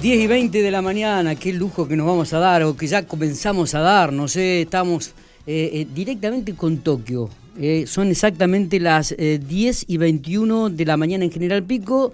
10 y 20 de la mañana, qué lujo que nos vamos a dar, o que ya comenzamos a dar, no sé, estamos eh, eh, directamente con Tokio. Eh, son exactamente las 10 y 21 de la mañana en General Pico,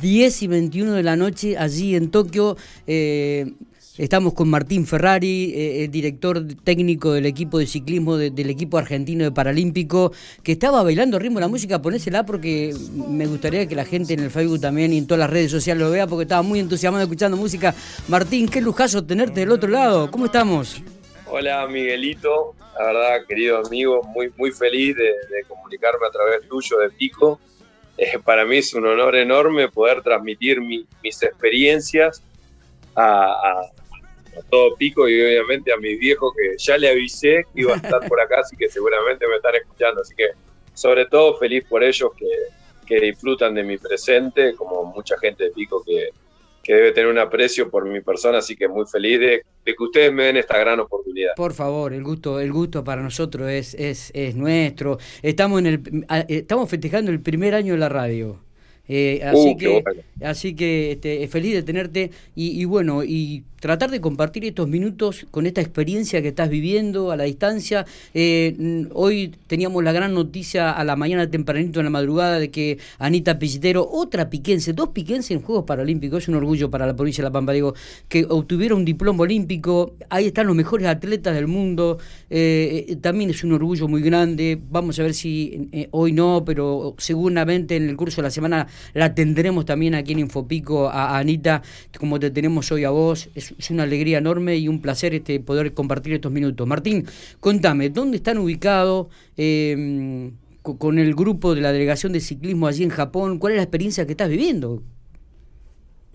10 y 21 de la noche allí en Tokio. Estamos con Martín Ferrari, eh, el director técnico del equipo de ciclismo del equipo argentino de Paralímpico, que estaba bailando ritmo la música. Ponésela porque me gustaría que la gente en el Facebook también y en todas las redes sociales lo vea porque estaba muy entusiasmado escuchando música. Martín, qué lujazo tenerte del otro lado. ¿Cómo estamos? Hola Miguelito, la verdad querido amigo, muy, muy feliz de, comunicarme a través tuyo de Pico. Eh, para mí es un honor enorme poder transmitir mis experiencias a todo pico y obviamente a mis viejos que ya le avisé que iba a estar por acá, así que seguramente me están escuchando. Así que sobre todo feliz por ellos que, que disfrutan de mi presente, como mucha gente de pico que, que debe tener un aprecio por mi persona, así que muy feliz de, de, que ustedes me den esta gran oportunidad. Por favor, el gusto, el gusto para nosotros es, es, es nuestro. Estamos en el estamos festejando el primer año de la radio. Eh, así, uh, que, así que este, feliz de tenerte y, y, bueno, y tratar de compartir estos minutos con esta experiencia que estás viviendo a la distancia. Eh, hoy teníamos la gran noticia a la mañana tempranito en la madrugada de que Anita Pellitero, otra piquense, dos piquenses en Juegos Paralímpicos, es un orgullo para la provincia de La Pampa, digo, que obtuviera un diploma olímpico, ahí están los mejores atletas del mundo, eh, eh, también es un orgullo muy grande, vamos a ver si hoy no, pero seguramente en el curso de la semana la tendremos también aquí en Infopico a, Anita, como te tenemos hoy a vos, es una alegría enorme y un placer este poder compartir estos minutos. Martín, contame, ¿dónde están ubicados em, con el grupo de la delegación de ciclismo allí en Japón? ¿Cuál es la experiencia que estás viviendo?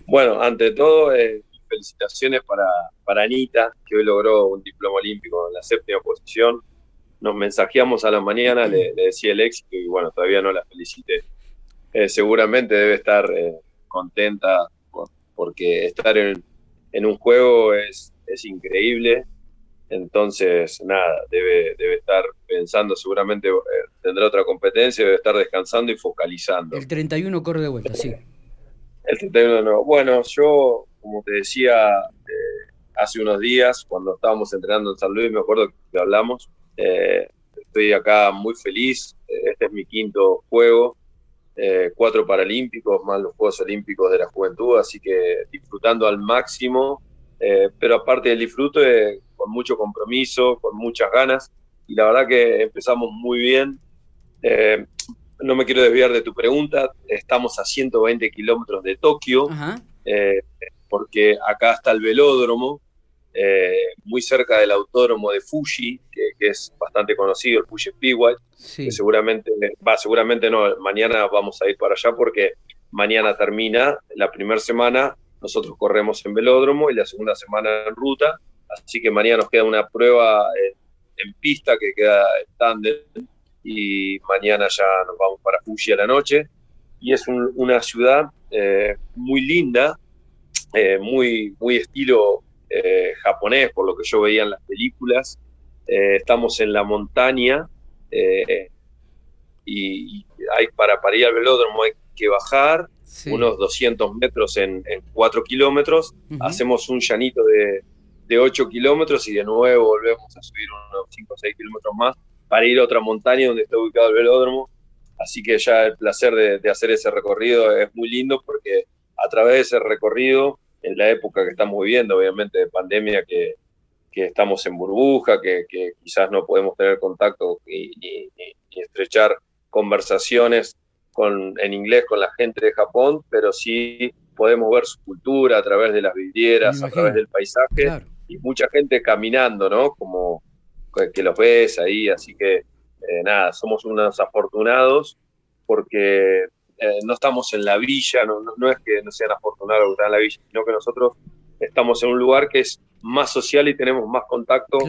Bueno, ante todo, eh, felicitaciones para, para Anita, que hoy logró un diploma olímpico en la séptima posición. Nos mensajeamos a la mañana, le, decía el éxito y bueno, todavía no la felicité. Eh, seguramente debe estar eh, contenta porque estar en, en un juego es, es increíble. Entonces, nada, debe, debe estar pensando, seguramente eh, tendrá otra competencia, debe estar descansando y focalizando. El 31 corre de vuelta, sí. El 31 no. Bueno, yo, como te decía hace unos días, cuando estábamos entrenando en San Luis, me acuerdo que hablamos, estoy acá muy feliz, este es mi quinto juego, eh, cuatro Paralímpicos, más los Juegos Olímpicos de la Juventud, así que disfrutando al máximo, eh, pero aparte del disfrute, con mucho compromiso, con muchas ganas, y la verdad que empezamos muy bien. Eh, no me quiero desviar de tu pregunta, estamos a 120 kilómetros de Tokio, porque acá está el velódromo, eh, muy cerca del autódromo de Fuji, que, es bastante conocido, el Fuji Speedway, que seguramente, va, seguramente no, mañana vamos a ir para allá porque mañana termina la primera semana, nosotros corremos en velódromo y la segunda semana en ruta, así que mañana nos queda una prueba en, pista que queda en tándem y mañana ya nos vamos para Fuji a la noche. Y es una ciudad eh, muy linda, eh, muy, muy estilo eh, japonés, por lo que yo veía en las películas. Eh, estamos en la montaña eh, y, hay, para, para ir al velódromo hay que bajar unos 200 metros en, 4 kilómetros, hacemos un llanito de, de 8 kilómetros y de nuevo volvemos a subir unos 5 o 6 kilómetros más para ir a otra montaña donde está ubicado el velódromo. Así que ya el placer de, de hacer ese recorrido es muy lindo porque a través de ese recorrido en la época que estamos viviendo, obviamente de pandemia, que, que estamos en burbuja, que, que, quizás no podemos tener contacto ni, estrechar conversaciones con, en inglés con la gente de Japón, pero sí podemos ver su cultura a través de las vidrieras, a través del paisaje, y mucha gente caminando, ¿no? Como que los ves ahí, así que eh, nada, somos unos afortunados porque eh, no estamos en la villa, no, no, es que no sean afortunados que están en la villa, sino que nosotros estamos en un lugar que es más social y tenemos más contacto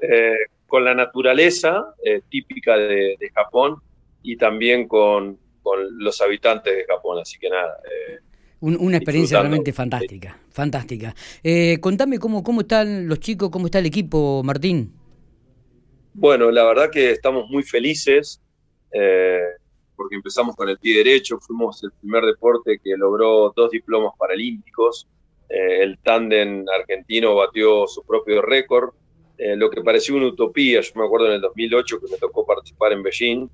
eh, con la naturaleza eh, típica de, Japón y también con, con, los habitantes de Japón. Así que nada. una experiencia realmente fantástica, fantástica. contame cómo, cómo están los chicos, cómo está el equipo, Martín. Bueno, la verdad que estamos muy felices porque empezamos con el pie derecho, fuimos el primer deporte que logró dos diplomas paralímpicos, el tándem argentino batió su propio récord, lo que pareció una utopía. Yo me acuerdo en el 2008 que me tocó participar en Beijing.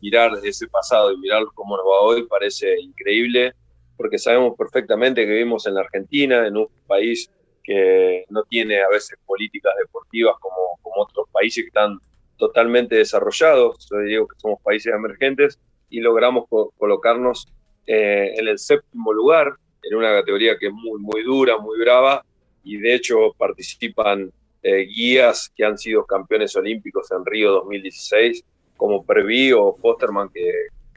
mirar ese pasado y mirar cómo nos va hoy parece increíble, porque sabemos perfectamente que vivimos en la Argentina, en un país que no tiene a veces políticas deportivas como, como otros países que están totalmente desarrollados, yo digo que somos países emergentes y logramos colocarnos eh, en el séptimo lugar, en una categoría que es muy, muy dura, muy brava, y de hecho participan eh, guías que han sido campeones olímpicos en Río 2016, como Previ o Fosterman, que,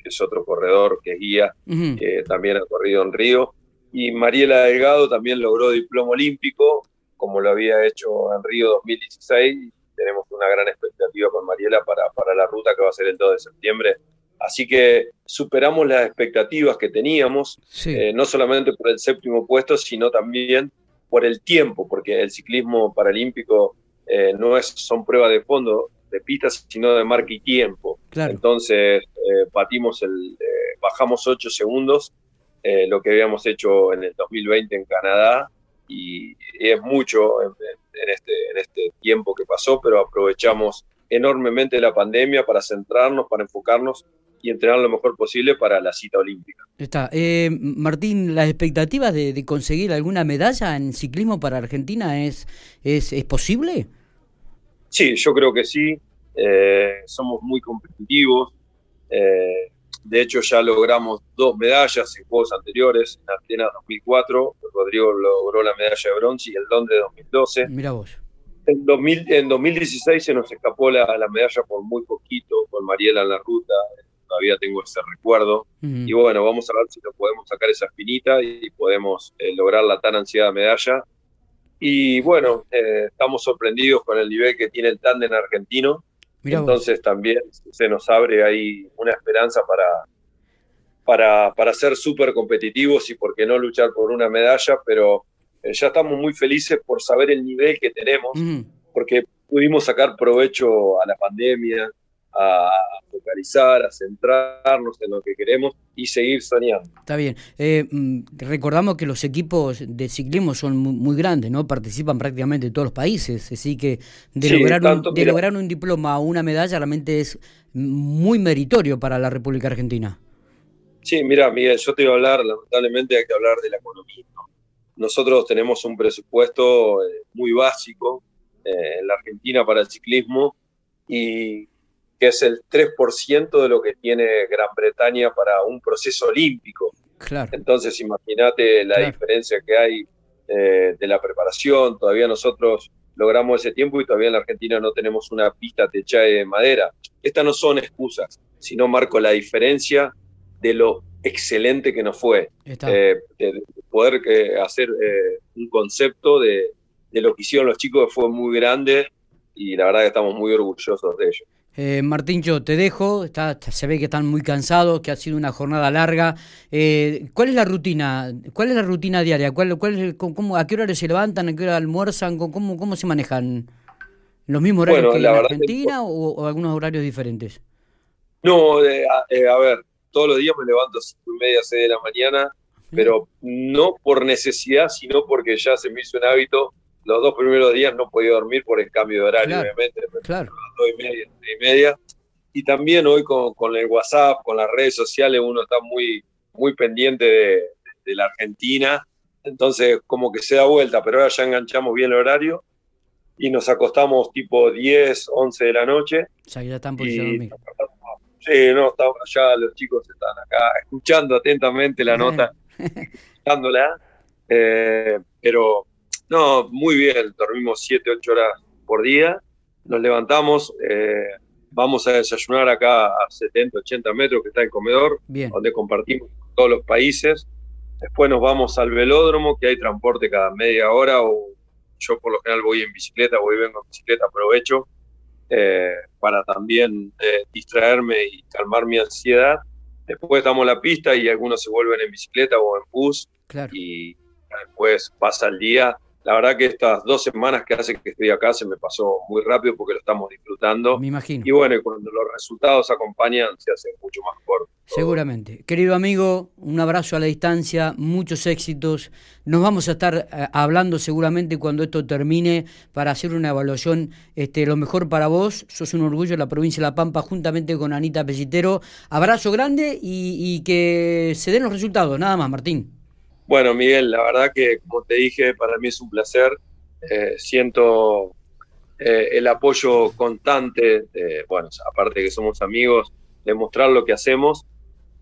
es otro corredor que es guía, que también ha corrido en Río, y Mariela Delgado también logró diploma olímpico, como lo había hecho en Río 2016. Tenemos una gran expectativa con Mariela para, para la ruta que va a ser el 2 de septiembre. Así que superamos las expectativas que teníamos, eh, no solamente por el séptimo puesto, sino también por el tiempo, porque el ciclismo paralímpico eh, no es, son pruebas de fondo de pistas, sino de marca y tiempo. Entonces, eh, batimos el, bajamos 8 segundos eh, lo que habíamos hecho en el 2020 en Canadá y, es mucho en, este, en este tiempo que pasó, pero aprovechamos enormemente la pandemia para centrarnos, para enfocarnos y entrenar lo mejor posible para la cita olímpica. Está. Eh, Martín, ¿las expectativas de, conseguir alguna medalla en ciclismo para Argentina es, es, es posible? Sí, yo creo que sí. Eh, somos muy competitivos. Eh, de hecho, ya logramos dos medallas en juegos anteriores, en Atenas 2004, Rodrigo logró la medalla de bronce y el Londres 2012. Mira vos. En, 2016 se nos escapó la, medalla por muy poquito, con Mariela en la ruta, todavía tengo ese recuerdo. Y bueno, vamos a ver si nos podemos sacar esa espinita y podemos eh, lograr la tan ansiada medalla. Y bueno, eh, estamos sorprendidos con el nivel que tiene el tándem argentino. Entonces también se nos abre ahí una esperanza para, para, para ser súper competitivos y por qué no luchar por una medalla, pero ya estamos muy felices por saber el nivel que tenemos, porque pudimos sacar provecho a la pandemia, a focalizar, a centrarnos en lo que queremos y seguir soñando. Está bien. Eh, mm, recordamos que los equipos de ciclismo son muy, grandes, ¿no? Participan prácticamente en todos los países, así que de, lograr, un, de lograr un diploma o una medalla realmente es muy meritorio para la República Argentina. Sí, mira, Miguel, yo te iba a hablar, lamentablemente hay que hablar de la economía. Nosotros tenemos un presupuesto eh, muy básico eh, en la Argentina para el ciclismo y que es el 3% de lo que tiene Gran Bretaña para un proceso olímpico. Claro. Entonces, imagínate la diferencia que hay eh, de la preparación. Todavía nosotros logramos ese tiempo y todavía en la Argentina no tenemos una pista techada de madera. Estas no son excusas, sino marco la diferencia de lo excelente que nos fue. Eh, de poder eh, hacer un concepto de, de lo que hicieron los chicos fue muy grande y la verdad que estamos muy orgullosos de ello. Eh, Martín, yo te dejo, está, se ve que están muy cansados, que ha sido una jornada larga. Eh, ¿Cuál es la rutina? ¿Cuál es la rutina diaria? ¿Cuál, cuál cómo, ¿A qué hora se levantan? ¿A qué hora almuerzan? ¿Cómo, cómo se manejan? ¿Los mismos horarios que en Argentina o, algunos horarios diferentes? No, eh, a, ver, todos los días me levanto a cinco y media, seis de la mañana, pero no por necesidad, sino porque ya se me hizo un hábito los dos primeros días no podía dormir por el cambio de horario, obviamente, claro. dos y media, y media. Y también hoy con, con, el WhatsApp, con las redes sociales, uno está muy, muy pendiente de, de, la Argentina, entonces como que se da vuelta, pero ahora ya enganchamos bien el horario y nos acostamos tipo 10, 11 de la noche. Ya, ya están por dormir. Sí, no, ya los chicos están acá escuchando atentamente la nota, escuchándola, eh, pero no, muy bien, dormimos 7, 8 horas por día, nos levantamos, eh, vamos a desayunar acá a 70, 80 metros que está el comedor, donde compartimos todos los países. Después nos vamos al velódromo, que hay transporte cada media hora, o yo por lo general voy en bicicleta, voy y vengo en bicicleta, aprovecho eh, para también eh, distraerme y calmar mi ansiedad. Después damos la pista y algunos se vuelven en bicicleta o en bus y después pasa el día la verdad que estas dos semanas que hace que estoy acá se me pasó muy rápido porque lo estamos disfrutando. Me imagino. Y bueno, cuando los resultados acompañan se hace mucho más corto. Seguramente. Querido amigo, un abrazo a la distancia, muchos éxitos. Nos vamos a estar eh, hablando seguramente cuando esto termine para hacer una evaluación este, lo mejor para vos. Sos un orgullo de la provincia de La Pampa juntamente con Anita Pellitero. Abrazo grande y que se den los resultados. Nada más, Martín. Bueno, Miguel, la verdad que, como te dije, para mí es un placer. Eh, siento eh, el apoyo constante, bueno, aparte de que somos amigos, de mostrar lo que hacemos.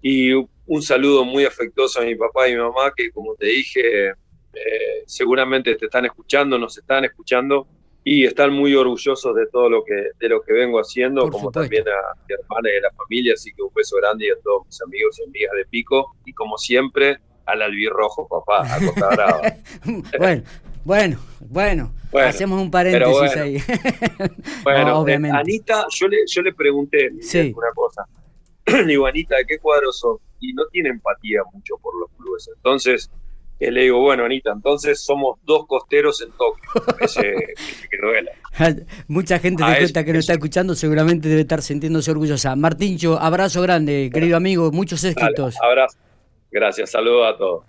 Y un saludo muy afectuoso a mi papá y mi mamá, que como te dije, eh, seguramente te están escuchando, nos están escuchando y están muy orgullosos de todo lo que, de lo que vengo haciendo, como también a mi hermana y a la familia. Así que un beso grande y a todos mis amigos y amigas de Pico. Y como siempre, al albirrojo, papá, a Costa Brava. bueno, bueno, bueno, hacemos un paréntesis ahí. bueno, obviamente. Anita, yo le, yo le pregunté una cosa. Digo, Anita, ¿de qué cuadros son? Y no tiene empatía mucho por los clubes. Entonces, eh, le digo, bueno, Anita, entonces somos dos costeros en Tokio. Ese, que duela. Mucha gente de cuenta que nos está escuchando seguramente debe estar sintiéndose orgullosa. Martíncho, abrazo grande, querido amigo, muchos éxitos. abrazo. Gracias, saludos a todos.